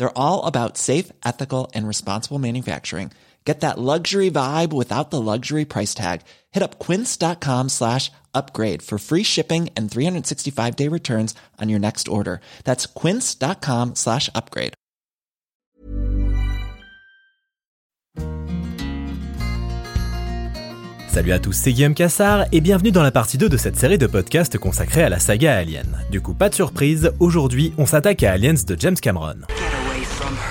They're all about safe, ethical, and responsible manufacturing. Get that luxury vibe without the luxury price tag. Hit up quince.com slash upgrade for free shipping and 365-day returns on your next order. That's quince.com slash upgrade. Salut à tous, c'est Guillaume Cassard et bienvenue dans la partie 2 de cette série de podcasts consacrée à la saga Alien. Du coup, pas de surprise, aujourd'hui on s'attaque à Aliens de James Cameron. from her.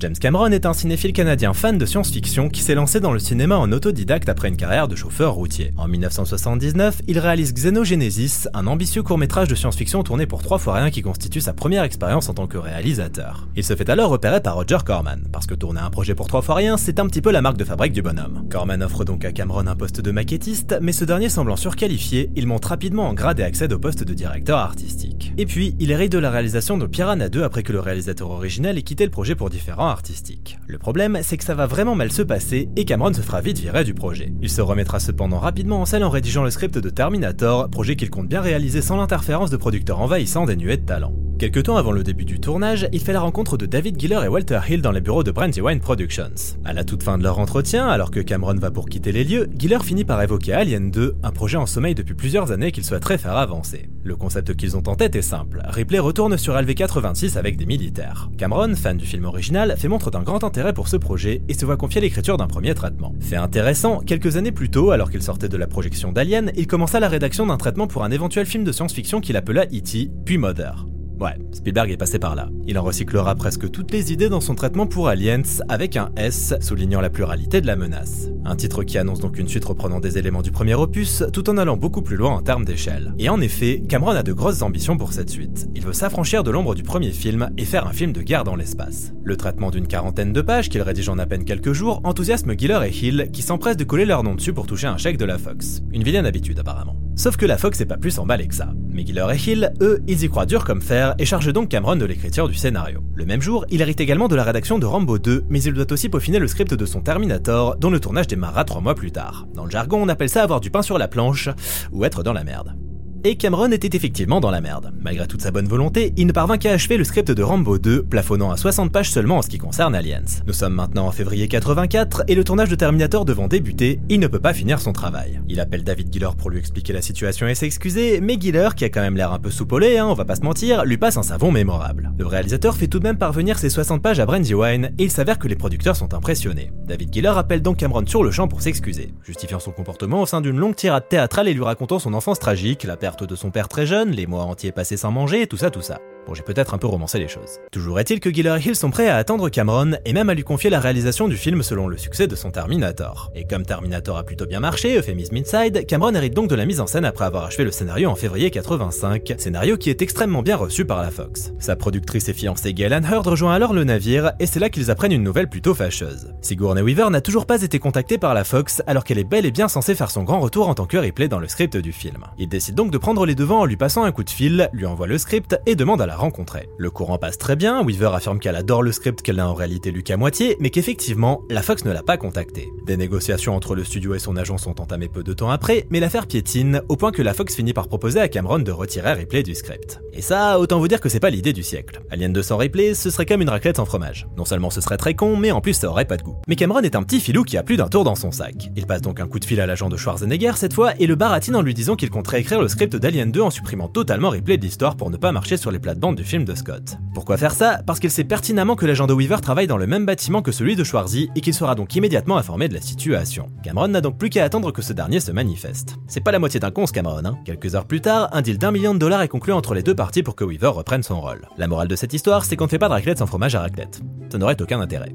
James Cameron est un cinéphile canadien fan de science-fiction qui s'est lancé dans le cinéma en autodidacte après une carrière de chauffeur routier. En 1979, il réalise Xenogenesis, un ambitieux court-métrage de science-fiction tourné pour trois fois rien qui constitue sa première expérience en tant que réalisateur. Il se fait alors repérer par Roger Corman, parce que tourner un projet pour trois fois rien, c'est un petit peu la marque de fabrique du bonhomme. Corman offre donc à Cameron un poste de maquettiste, mais ce dernier semblant surqualifié, il monte rapidement en grade et accède au poste de directeur artistique. Et puis, il hérite de la réalisation de Piranha 2 après que le réalisateur original ait quitté le projet pour différents artistique. Le problème, c'est que ça va vraiment mal se passer et Cameron se fera vite virer du projet. Il se remettra cependant rapidement en scène en rédigeant le script de Terminator, projet qu'il compte bien réaliser sans l'interférence de producteurs envahissants dénués de talent. Quelque temps avant le début du tournage, il fait la rencontre de David Giller et Walter Hill dans les bureaux de Brandywine Productions. À la toute fin de leur entretien, alors que Cameron va pour quitter les lieux, Giller finit par évoquer Alien 2, un projet en sommeil depuis plusieurs années qu'il souhaiterait faire avancer. Le concept qu'ils ont en tête est simple. Ripley retourne sur LV-86 avec des militaires. Cameron, fan du film original, fait montre d'un grand intérêt pour ce projet et se voit confier l'écriture d'un premier traitement. Fait intéressant, quelques années plus tôt, alors qu'il sortait de la projection d'Alien, il commença la rédaction d'un traitement pour un éventuel film de science-fiction qu'il appela E.T., puis Mother. Ouais, Spielberg est passé par là. Il en recyclera presque toutes les idées dans son traitement pour Aliens avec un S, soulignant la pluralité de la menace. Un titre qui annonce donc une suite reprenant des éléments du premier opus, tout en allant beaucoup plus loin en termes d'échelle. Et en effet, Cameron a de grosses ambitions pour cette suite. Il veut s'affranchir de l'ombre du premier film et faire un film de guerre dans l'espace. Le traitement d'une quarantaine de pages qu'il rédige en à peine quelques jours enthousiasme Giller et Hill qui s'empressent de coller leur nom dessus pour toucher un chèque de la Fox. Une vilaine habitude apparemment. Sauf que la Fox est pas plus emballée que ça. Mais et Hill, eux, ils y croient dur comme fer et chargent donc Cameron de l'écriture du scénario. Le même jour, il hérite également de la rédaction de Rambo 2, mais il doit aussi peaufiner le script de son Terminator, dont le tournage démarra trois mois plus tard. Dans le jargon, on appelle ça avoir du pain sur la planche, ou être dans la merde. Et Cameron était effectivement dans la merde. Malgré toute sa bonne volonté, il ne parvint qu'à achever le script de Rambo 2, plafonnant à 60 pages seulement en ce qui concerne Aliens. Nous sommes maintenant en février 84 et le tournage de Terminator devant débuter, il ne peut pas finir son travail. Il appelle David Giller pour lui expliquer la situation et s'excuser, mais Giller, qui a quand même l'air un peu soupolé, hein, on va pas se mentir, lui passe un savon mémorable. Le réalisateur fait tout de même parvenir ses 60 pages à Brandywine et il s'avère que les producteurs sont impressionnés. David Giller appelle donc Cameron sur le champ pour s'excuser, justifiant son comportement au sein d'une longue tirade théâtrale et lui racontant son enfance tragique, la perte de son père très jeune, les mois entiers passés sans manger, tout ça, tout ça. Bon, j'ai peut-être un peu romancé les choses. Toujours est-il que Giller et Hill sont prêts à attendre Cameron et même à lui confier la réalisation du film selon le succès de son Terminator. Et comme Terminator a plutôt bien marché, Euphemism Inside, Cameron hérite donc de la mise en scène après avoir achevé le scénario en février 85, scénario qui est extrêmement bien reçu par la Fox. Sa productrice et fiancée Galen Hurd rejoint alors le navire et c'est là qu'ils apprennent une nouvelle plutôt fâcheuse. Sigourney Weaver n'a toujours pas été contactée par la Fox alors qu'elle est bel et bien censée faire son grand retour en tant que replay dans le script du film. Il décide donc de prendre les devants en lui passant un coup de fil, lui envoie le script et demande à la rencontrer. Le courant passe très bien, Weaver affirme qu'elle adore le script qu'elle n'a en réalité lu qu'à moitié, mais qu'effectivement, la Fox ne l'a pas contacté. Des négociations entre le studio et son agent sont entamées peu de temps après, mais l'affaire piétine au point que la Fox finit par proposer à Cameron de retirer Ripley du script. Et ça, autant vous dire que c'est pas l'idée du siècle. Alien 200 Ripley, ce serait comme une raclette sans fromage. Non seulement ce serait très con, mais en plus ça aurait pas de goût. Mais Cameron est un petit filou qui a plus d'un tour dans son sac. Il passe donc un coup de fil à l'agent de Schwarzenegger cette fois et le baratine en lui disant qu'il compte réécrire le script d'Alien 2 en supprimant totalement Ripley de l'histoire pour ne pas marcher sur les plates-bandes du film de Scott. Pourquoi faire ça? Parce qu'il sait pertinemment que l'agent de Weaver travaille dans le même bâtiment que celui de Schwarzy et qu'il sera donc immédiatement informé de la situation. Cameron n'a donc plus qu'à attendre que ce dernier se manifeste. C'est pas la moitié d'un con ce Cameron, hein. Quelques heures plus tard, un deal d'un million de dollars est conclu entre les deux parties pour que Weaver reprenne son rôle. La morale de cette histoire, c'est qu'on ne fait pas de raclette sans fromage à raclette. Ça n'aurait aucun intérêt.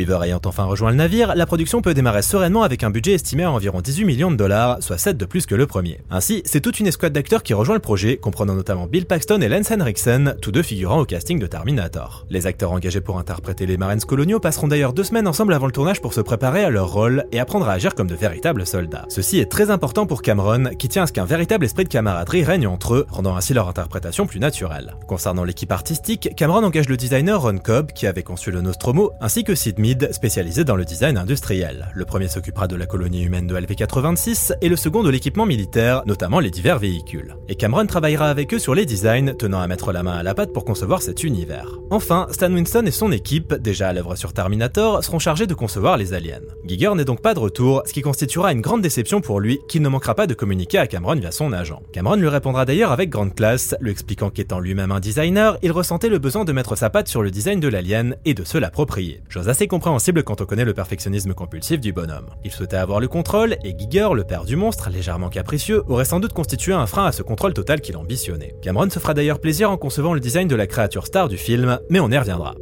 Weaver ayant enfin rejoint le navire, la production peut démarrer sereinement avec un budget estimé à environ 18 millions de dollars, soit 7 de plus que le premier. Ainsi, c'est toute une escouade d'acteurs qui rejoint le projet, comprenant notamment Bill Paxton et Lance Henriksen, tous deux figurant au casting de Terminator. Les acteurs engagés pour interpréter les Marines coloniaux passeront d'ailleurs deux semaines ensemble avant le tournage pour se préparer à leur rôle et apprendre à agir comme de véritables soldats. Ceci est très important pour Cameron, qui tient à ce qu'un véritable esprit de camaraderie règne entre eux, rendant ainsi leur interprétation plus naturelle. Concernant l'équipe artistique, Cameron engage le designer Ron Cobb, qui avait conçu le Nostromo, ainsi que Sid Mead, spécialisé dans le design industriel. Le premier s'occupera de la colonie humaine de LV-86 et le second de l'équipement militaire, notamment les divers véhicules. Et Cameron travaillera avec eux sur les designs, tenant à mettre la main à la pâte pour concevoir cet univers. Enfin, Stan Winston et son équipe, déjà à l'œuvre sur Terminator, seront chargés de concevoir les aliens. Giger n'est donc pas de retour, ce qui constituera une grande déception pour lui, qui ne manquera pas de communiquer à Cameron via son agent. Cameron lui répondra d'ailleurs avec grande classe, lui expliquant qu'étant lui-même un designer, il ressentait le besoin de mettre sa patte sur le design de l'alien et de se l'approprier. Chose assez compréhensible quand on connaît le perfectionnisme compulsif du bonhomme. Il souhaitait avoir le contrôle, et Giger, le père du monstre, légèrement capricieux, aurait sans doute constitué un frein à ce contrôle total qu'il ambitionnait. Cameron se fera d'ailleurs plaisir en concevant le design de la créature star du film, mais on y reviendra.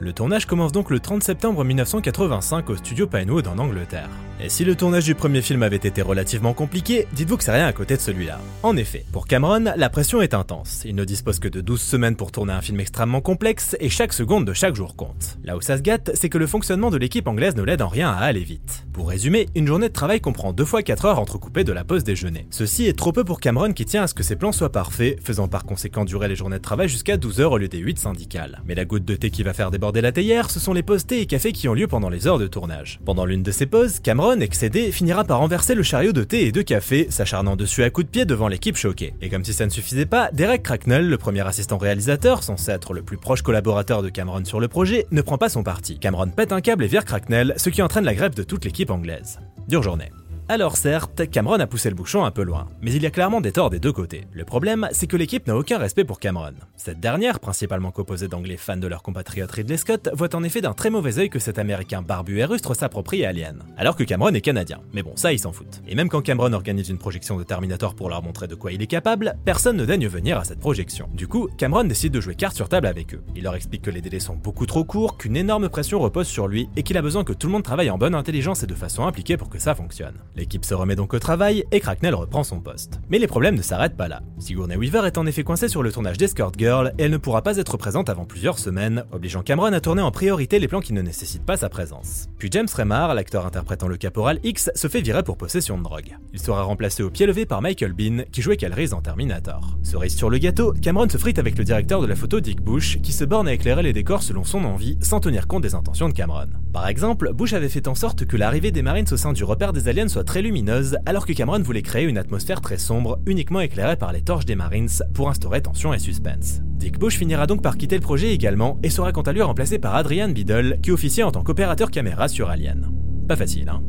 Le tournage commence donc le 30 septembre 1985 au studio Pinewood en Angleterre. Et si le tournage du premier film avait été relativement compliqué, dites-vous que c'est rien à côté de celui-là. En effet, pour Cameron, la pression est intense. Il ne dispose que de 12 semaines pour tourner un film extrêmement complexe et chaque seconde de chaque jour compte. Là où ça se gâte, c'est que le fonctionnement de l'équipe anglaise ne l'aide en rien à aller vite. Pour résumer, une journée de travail comprend deux fois 4 heures entrecoupées de la pause déjeuner. Ceci est trop peu pour Cameron qui tient à ce que ses plans soient parfaits, faisant par conséquent durer les journées de travail jusqu'à 12 heures au lieu des 8 syndicales. Mais la goutte de thé qui va faire déborder la théière, ce sont les pauses thé et café qui ont lieu pendant les heures de tournage. Pendant l'une de ces pauses, Cameron, excédé, finira par renverser le chariot de thé et de café, s'acharnant dessus à coups de pied devant l'équipe choquée. Et comme si ça ne suffisait pas, Derek Cracknell, le premier assistant réalisateur, censé être le plus proche collaborateur de Cameron sur le projet, ne prend pas son parti. Cameron pète un câble et vire Cracknell, ce qui entraîne la grève de toute l'équipe anglaise. Dure journée. Alors certes, Cameron a poussé le bouchon un peu loin, mais il y a clairement des torts des deux côtés. Le problème, c'est que l'équipe n'a aucun respect pour Cameron. Cette dernière, principalement composée d'anglais fans de leur compatriote Ridley Scott, voit en effet d'un très mauvais œil que cet américain barbu et rustre s'approprie Alien. Alors que Cameron est canadien. Mais bon, ça ils s'en foutent. Et même quand Cameron organise une projection de Terminator pour leur montrer de quoi il est capable, personne ne daigne venir à cette projection. Du coup, Cameron décide de jouer carte sur table avec eux. Il leur explique que les délais sont beaucoup trop courts, qu'une énorme pression repose sur lui et qu'il a besoin que tout le monde travaille en bonne intelligence et de façon impliquée pour que ça fonctionne. L'équipe se remet donc au travail et Cracknell reprend son poste. Mais les problèmes ne s'arrêtent pas là. Sigourney Weaver est en effet coincée sur le tournage d'Escort Girl et elle ne pourra pas être présente avant plusieurs semaines, obligeant Cameron à tourner en priorité les plans qui ne nécessitent pas sa présence. Puis James Remar, l'acteur interprétant le caporal X, se fait virer pour possession de drogue. Il sera remplacé au pied levé par Michael Bean, qui jouait Cal Reese en Terminator. Cerise sur le gâteau, Cameron se frite avec le directeur de la photo Dick Bush, qui se borne à éclairer les décors selon son envie, sans tenir compte des intentions de Cameron. Par exemple, Bush avait fait en sorte que l'arrivée des Marines au sein du repère des aliens soit très lumineuse, alors que Cameron voulait créer une atmosphère très sombre, uniquement éclairée par les torches des Marines, pour instaurer tension et suspense. Dick Bush finira donc par quitter le projet également, et sera quant à lui remplacé par Adrian Biddle, qui officiait en tant qu'opérateur caméra sur Alien. Pas facile, hein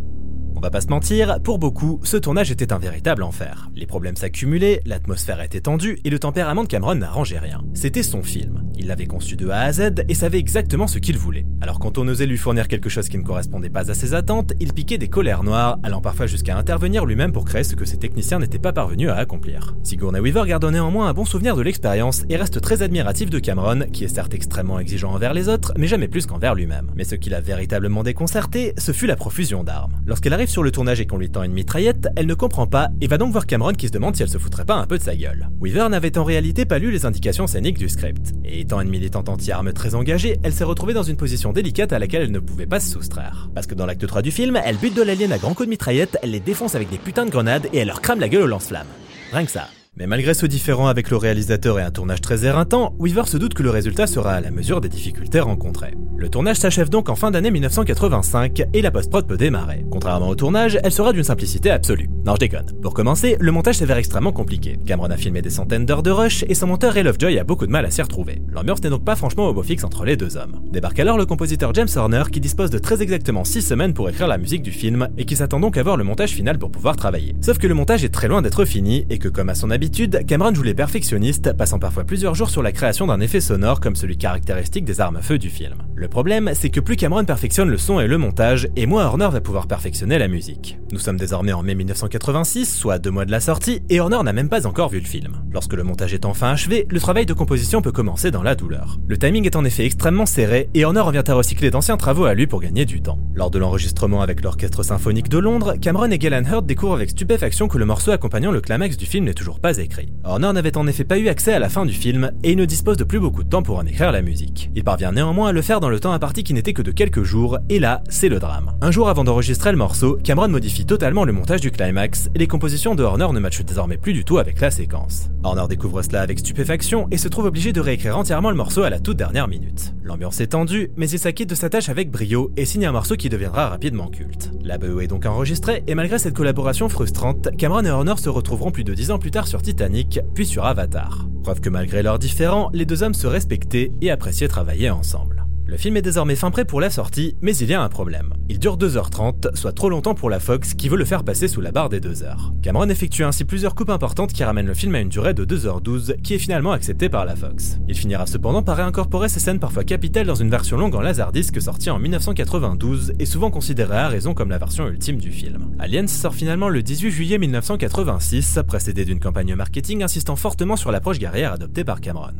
on va pas se mentir, pour beaucoup, ce tournage était un véritable enfer. Les problèmes s'accumulaient, l'atmosphère était tendue et le tempérament de Cameron n'arrangeait rien. C'était son film. Il l'avait conçu de A à Z et savait exactement ce qu'il voulait. Alors quand on osait lui fournir quelque chose qui ne correspondait pas à ses attentes, il piquait des colères noires, allant parfois jusqu'à intervenir lui-même pour créer ce que ses techniciens n'étaient pas parvenus à accomplir. Sigourney Weaver garde néanmoins un bon souvenir de l'expérience et reste très admiratif de Cameron, qui est certes extrêmement exigeant envers les autres, mais jamais plus qu'envers lui-même. Mais ce qui l'a véritablement déconcerté, ce fut la profusion d'armes. Lorsqu'elle arrive sur le tournage et qu'on lui tend une mitraillette, elle ne comprend pas et va donc voir Cameron qui se demande si elle se foutrait pas un peu de sa gueule. Weaver n'avait en réalité pas lu les indications scéniques du script, et étant une militante anti-armes très engagée, elle s'est retrouvée dans une position délicate à laquelle elle ne pouvait pas se soustraire. Parce que dans l'acte 3 du film, elle bute de l'alien à grands coups de mitraillette, elle les défonce avec des putains de grenades et elle leur crame la gueule au lance-flammes. Rien que ça. Mais malgré ce différend avec le réalisateur et un tournage très éreintant, Weaver se doute que le résultat sera à la mesure des difficultés rencontrées. Le tournage s'achève donc en fin d'année 1985 et la post-prod peut démarrer. Contrairement au tournage, elle sera d'une simplicité absolue. Non, je déconne. Pour commencer, le montage s'avère extrêmement compliqué. Cameron a filmé des centaines d'heures de rush et son monteur Ray Lovejoy a beaucoup de mal à s'y retrouver. L'ambiance n'est donc pas franchement au beau fixe entre les deux hommes. Débarque alors le compositeur James Horner qui dispose de très exactement 6 semaines pour écrire la musique du film et qui s'attend donc à voir le montage final pour pouvoir travailler. Sauf que le montage est très loin d'être fini et que comme à son habitude, Cameron joue les perfectionnistes, passant parfois plusieurs jours sur la création d'un effet sonore comme celui caractéristique des armes à feu du film. Le problème, c'est que plus Cameron perfectionne le son et le montage, et moins Horner va pouvoir perfectionner la musique. Nous sommes désormais en mai 1986, soit deux mois de la sortie, et Horner n'a même pas encore vu le film. Lorsque le montage est enfin achevé, le travail de composition peut commencer dans la douleur. Le timing est en effet extrêmement serré, et Horner revient à recycler d'anciens travaux à lui pour gagner du temps. Lors de l'enregistrement avec l'Orchestre Symphonique de Londres, Cameron et Galen Hurd découvrent avec stupéfaction que le morceau accompagnant le climax du film n'est toujours pas écrit. Horner n'avait en effet pas eu accès à la fin du film, et il ne dispose de plus beaucoup de temps pour en écrire la musique. Il parvient néanmoins à le faire dans le temps imparti qui n'était que de quelques jours, et là, c'est le drame. Un jour avant d'enregistrer le morceau, Cameron modifie totalement le montage du climax, et les compositions de Horner ne matchent désormais plus du tout avec la séquence. Horner découvre cela avec stupéfaction et se trouve obligé de réécrire entièrement le morceau à la toute dernière minute. L'ambiance est tendue, mais il s'acquitte de sa tâche avec brio et signe un morceau qui deviendra rapidement culte. La BO est donc enregistrée, et malgré cette collaboration frustrante, Cameron et Horner se retrouveront plus de dix ans plus tard sur Titanic, puis sur Avatar. Preuve que malgré leurs différends, les deux hommes se respectaient et appréciaient travailler ensemble. Le film est désormais fin prêt pour la sortie, mais il y a un problème. Il dure 2h30, soit trop longtemps pour la Fox qui veut le faire passer sous la barre des 2 heures. Cameron effectue ainsi plusieurs coupes importantes qui ramènent le film à une durée de 2h12, qui est finalement acceptée par la Fox. Il finira cependant par réincorporer ces scènes parfois capitales dans une version longue en laserdisc sortie en 1992 et souvent considérée à raison comme la version ultime du film. Aliens sort finalement le 18 juillet 1986, précédé d'une campagne marketing insistant fortement sur l'approche guerrière adoptée par Cameron.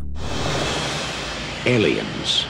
Aliens.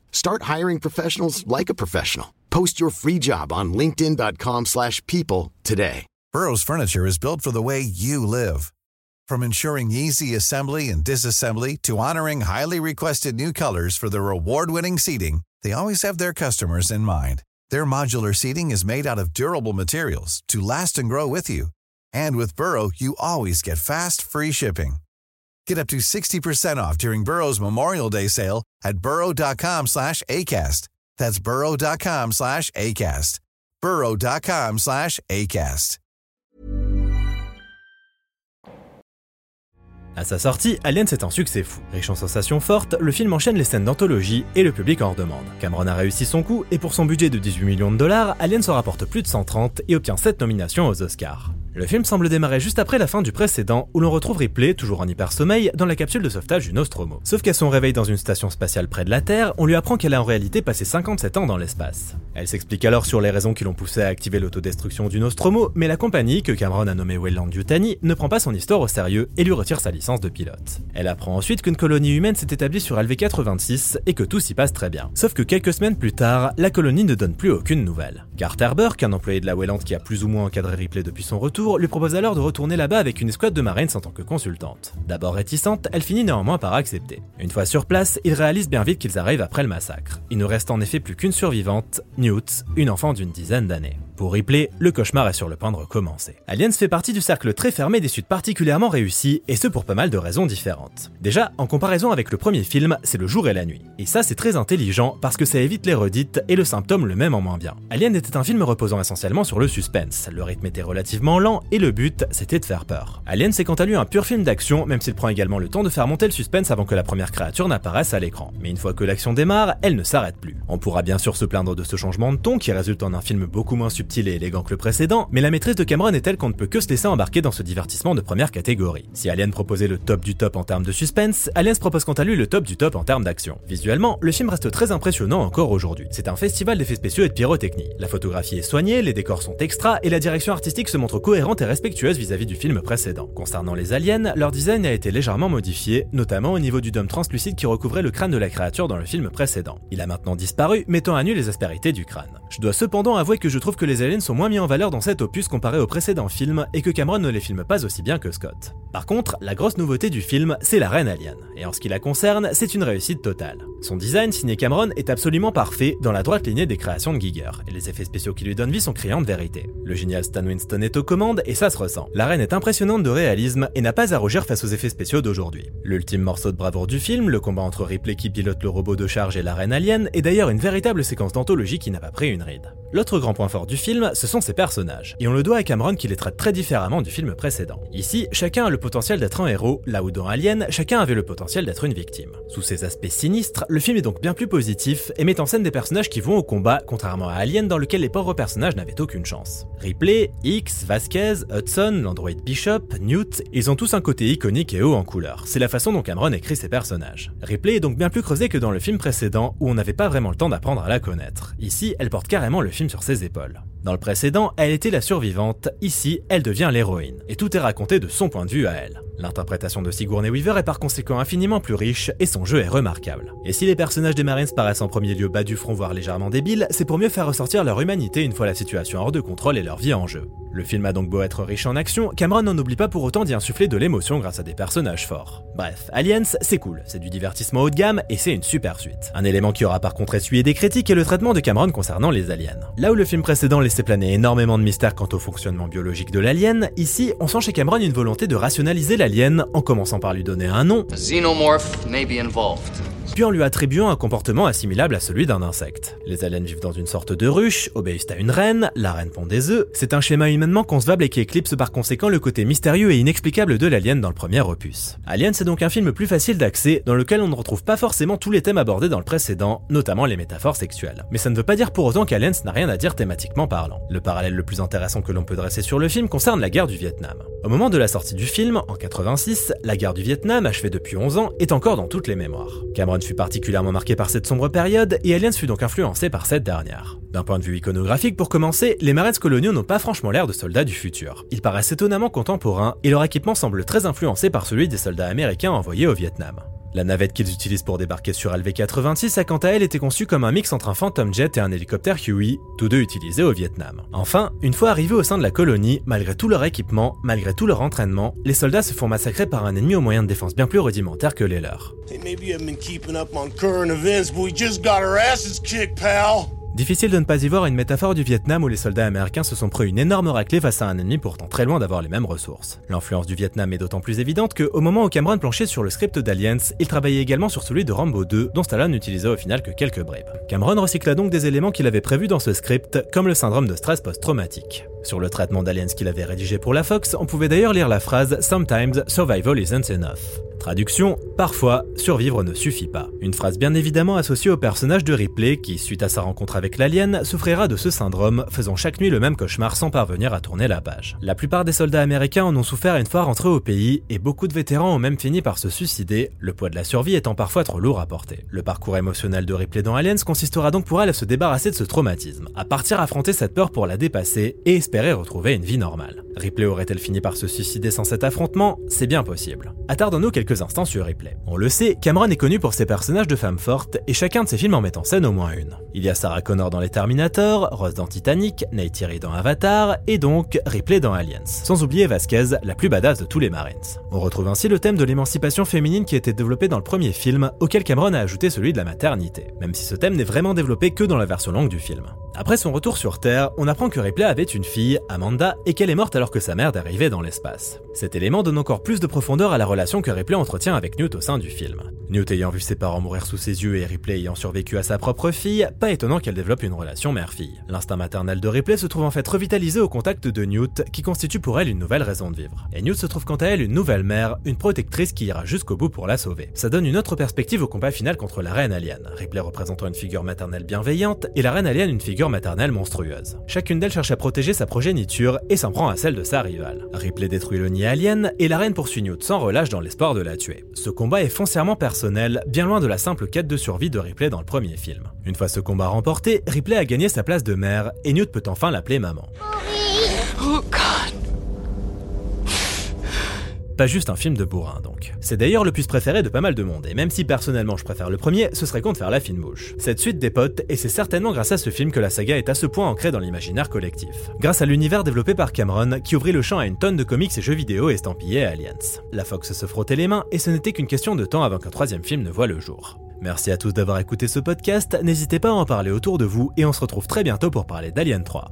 Start hiring professionals like a professional. Post your free job on linkedin.com/people slash people today. Burrow's furniture is built for the way you live. From ensuring easy assembly and disassembly to honoring highly requested new colors for their award-winning seating, they always have their customers in mind. Their modular seating is made out of durable materials to last and grow with you. And with Burrow, you always get fast, free shipping. Up to 60% off during Burrow's Memorial Day sale at slash ACAST. That's slash ACAST. slash ACAST. À sa sortie, Aliens est un succès fou. Riche en sensations fortes, le film enchaîne les scènes d'anthologie et le public en redemande. Cameron a réussi son coup et pour son budget de 18 millions de dollars, Aliens en rapporte plus de 130 et obtient 7 nominations aux Oscars. Le film semble démarrer juste après la fin du précédent, où l'on retrouve Ripley, toujours en hyper-sommeil, dans la capsule de sauvetage du Nostromo. Sauf qu'à son réveil dans une station spatiale près de la Terre, on lui apprend qu'elle a en réalité passé 57 ans dans l'espace. Elle s'explique alors sur les raisons qui l'ont poussé à activer l'autodestruction du Nostromo, mais la compagnie, que Cameron a nommée Weyland Yutani, ne prend pas son histoire au sérieux et lui retire sa licence de pilote. Elle apprend ensuite qu'une colonie humaine s'est établie sur LV-86 et que tout s'y passe très bien. Sauf que quelques semaines plus tard, la colonie ne donne plus aucune nouvelle. Carter Burke, un employé de la Weyland qui a plus ou moins encadré Ripley depuis son retour, lui propose alors de retourner là-bas avec une escouade de Marines en tant que consultante. D'abord réticente, elle finit néanmoins par accepter. Une fois sur place, ils réalisent bien vite qu'ils arrivent après le massacre. Il ne reste en effet plus qu'une survivante, Newt, une enfant d'une dizaine d'années. Pour Ripley, le cauchemar est sur le point de recommencer. Aliens fait partie du cercle très fermé des suites particulièrement réussies, et ce pour pas mal de raisons différentes. Déjà, en comparaison avec le premier film, c'est le jour et la nuit. Et ça, c'est très intelligent parce que ça évite les redites et le symptôme le même en moins bien. Alien était un film reposant essentiellement sur le suspense. Le rythme était relativement lent et le but, c'était de faire peur. Alien, c'est quant à lui un pur film d'action, même s'il prend également le temps de faire monter le suspense avant que la première créature n'apparaisse à l'écran. Mais une fois que l'action démarre, elle ne s'arrête plus. On pourra bien sûr se plaindre de ce changement de ton qui résulte en un film beaucoup moins subtil subtil et élégant que le précédent, mais la maîtrise de Cameron est telle qu'on ne peut que se laisser embarquer dans ce divertissement de première catégorie. Si Alien proposait le top du top en termes de suspense, Aliens propose quant à lui le top du top en termes d'action. Visuellement, le film reste très impressionnant encore aujourd'hui. C'est un festival d'effets spéciaux et de pyrotechnie. La photographie est soignée, les décors sont extra et la direction artistique se montre cohérente et respectueuse vis-à-vis du film précédent. Concernant les aliens, leur design a été légèrement modifié, notamment au niveau du dôme translucide qui recouvrait le crâne de la créature dans le film précédent. Il a maintenant disparu, mettant à nu les aspérités du crâne. Je dois cependant avouer que je trouve que les aliens sont moins mis en valeur dans cet opus comparé au précédent film et que Cameron ne les filme pas aussi bien que Scott. Par contre, la grosse nouveauté du film, c'est la reine alien. Et en ce qui la concerne, c'est une réussite totale. Son design signé Cameron est absolument parfait dans la droite lignée des créations de Giger, et les effets spéciaux qui lui donnent vie sont criants de vérité. Le génial Stan Winston est aux commandes et ça se ressent. La reine est impressionnante de réalisme et n'a pas à rougir face aux effets spéciaux d'aujourd'hui. L'ultime morceau de bravoure du film, le combat entre Ripley qui pilote le robot de charge et la reine alien, est d'ailleurs une véritable séquence d'anthologie qui n'a pas pris une ride. L'autre grand point fort du film, ce sont ses personnages, et on le doit à Cameron qui les traite très différemment du film précédent. Ici, chacun a le potentiel d'être un héros, là où dans Alien, chacun avait le potentiel d'être une victime. Sous ses aspects sinistres, le film est donc bien plus positif et met en scène des personnages qui vont au combat, contrairement à Alien dans lequel les pauvres personnages n'avaient aucune chance. Ripley, X, Vasquez, Hudson, l'android Bishop, Newt, ils ont tous un côté iconique et haut en couleur. C'est la façon dont Cameron écrit ses personnages. Ripley est donc bien plus creusée que dans le film précédent où on n'avait pas vraiment le temps d'apprendre à la connaître. Ici, elle porte carrément le film sur ses épaules. Dans le précédent, elle était la survivante, ici, elle devient l'héroïne, et tout est raconté de son point de vue à elle. L'interprétation de Sigourney Weaver est par conséquent infiniment plus riche, et son jeu est remarquable. Et si les personnages des Marines paraissent en premier lieu bas du front voire légèrement débiles, c'est pour mieux faire ressortir leur humanité une fois la situation hors de contrôle et leur vie en jeu. Le film a donc beau être riche en action, Cameron n'en oublie pas pour autant d'y insuffler de l'émotion grâce à des personnages forts. Bref, Aliens, c'est cool, c'est du divertissement haut de gamme et c'est une super suite. Un élément qui aura par contre essuyé des critiques est le traitement de Cameron concernant les aliens. Là où le film précédent laissait planer énormément de mystères quant au fonctionnement biologique de l'alien, ici on sent chez Cameron une volonté de rationaliser l'alien en commençant par lui donner un nom, puis en lui attribuant un comportement assimilable à celui d'un insecte. Les aliens vivent dans une sorte de ruche, obéissent à une reine, la reine pond des œufs, c'est un schéma humainement concevable et qui éclipse par conséquent le côté mystérieux et inexplicable de l'alien dans le premier opus. Alien c'est donc un film plus facile d'accès, dans lequel on ne retrouve pas forcément tous les thèmes abordés dans le précédent, notamment les métaphores sexuelles. Mais ça ne veut pas dire pour autant qu'Aliens n'a rien à dire thématiquement parlant. Le parallèle le plus intéressant que l'on peut dresser sur le film concerne la guerre du Vietnam. Au moment de la sortie du film, en 86, la guerre du Vietnam, achevée depuis 11 ans, est encore dans toutes les mémoires. Fut particulièrement marqué par cette sombre période et Aliens fut donc influencé par cette dernière. D'un point de vue iconographique, pour commencer, les Marines coloniaux n'ont pas franchement l'air de soldats du futur. Ils paraissent étonnamment contemporains et leur équipement semble très influencé par celui des soldats américains envoyés au Vietnam. La navette qu'ils utilisent pour débarquer sur LV-86 a quant à elle été conçue comme un mix entre un Phantom Jet et un hélicoptère Huey, tous deux utilisés au Vietnam. Enfin, une fois arrivés au sein de la colonie, malgré tout leur équipement, malgré tout leur entraînement, les soldats se font massacrer par un ennemi aux moyens de défense bien plus rudimentaires que les leurs. Difficile de ne pas y voir une métaphore du Vietnam où les soldats américains se sont pris une énorme raclée face à un ennemi pourtant très loin d'avoir les mêmes ressources. L'influence du Vietnam est d'autant plus évidente que, au moment où Cameron planchait sur le script d'Aliens, il travaillait également sur celui de Rambo 2, dont Stallone n'utilisait au final que quelques bribes. Cameron recycla donc des éléments qu'il avait prévus dans ce script, comme le syndrome de stress post-traumatique. Sur le traitement d'Aliens qu'il avait rédigé pour la Fox, on pouvait d'ailleurs lire la phrase Sometimes survival isn't enough. Traduction, parfois, survivre ne suffit pas. Une phrase bien évidemment associée au personnage de Ripley qui, suite à sa rencontre avec l'alien, souffrira de ce syndrome, faisant chaque nuit le même cauchemar sans parvenir à tourner la page. La plupart des soldats américains en ont souffert une fois rentrés au pays, et beaucoup de vétérans ont même fini par se suicider, le poids de la survie étant parfois trop lourd à porter. Le parcours émotionnel de Ripley dans Aliens consistera donc pour elle à se débarrasser de ce traumatisme, à partir affronter cette peur pour la dépasser et espérer retrouver une vie normale. Ripley aurait-elle fini par se suicider sans cet affrontement? C'est bien possible. Attardons-nous quelques instants sur Ripley. On le sait, Cameron est connu pour ses personnages de femmes fortes, et chacun de ses films en met en scène au moins une. Il y a Sarah Connor dans les Terminator, Rose dans Titanic, Neytiri dans Avatar, et donc Ripley dans Aliens. Sans oublier Vasquez, la plus badass de tous les Marines. On retrouve ainsi le thème de l'émancipation féminine qui été développé dans le premier film, auquel Cameron a ajouté celui de la maternité, même si ce thème n'est vraiment développé que dans la version longue du film. Après son retour sur Terre, on apprend que Ripley avait une fille, Amanda, et qu'elle est morte alors que sa mère dérivait dans l'espace. Cet élément donne encore plus de profondeur à la relation que Ripley entretient avec Newt au sein du film. Newt ayant vu ses parents mourir sous ses yeux et Ripley ayant survécu à sa propre fille, pas étonnant qu'elle développe une relation mère-fille. L'instinct maternel de Ripley se trouve en fait revitalisé au contact de Newt, qui constitue pour elle une nouvelle raison de vivre. Et Newt se trouve quant à elle une nouvelle mère, une protectrice qui ira jusqu'au bout pour la sauver. Ça donne une autre perspective au combat final contre la reine alien, Ripley représentant une figure maternelle bienveillante et la reine alien une figure maternelle monstrueuse. Chacune d'elles cherche à protéger sa progéniture et s'en prend à celle de sa rivale. Ripley détruit le nid alien et la reine poursuit Newt sans relâche dans l'espoir de la Ce combat est foncièrement personnel, bien loin de la simple quête de survie de Ripley dans le premier film. Une fois ce combat remporté, Ripley a gagné sa place de mère et Newt peut enfin l'appeler maman. Pas juste un film de bourrin donc. C'est d'ailleurs le plus préféré de pas mal de monde, et même si personnellement je préfère le premier, ce serait con de faire la fine bouche. Cette suite des et c'est certainement grâce à ce film que la saga est à ce point ancrée dans l'imaginaire collectif. Grâce à l'univers développé par Cameron, qui ouvrit le champ à une tonne de comics et jeux vidéo estampillés Aliens. La Fox se frottait les mains, et ce n'était qu'une question de temps avant qu'un troisième film ne voit le jour. Merci à tous d'avoir écouté ce podcast, n'hésitez pas à en parler autour de vous, et on se retrouve très bientôt pour parler d'Alien 3.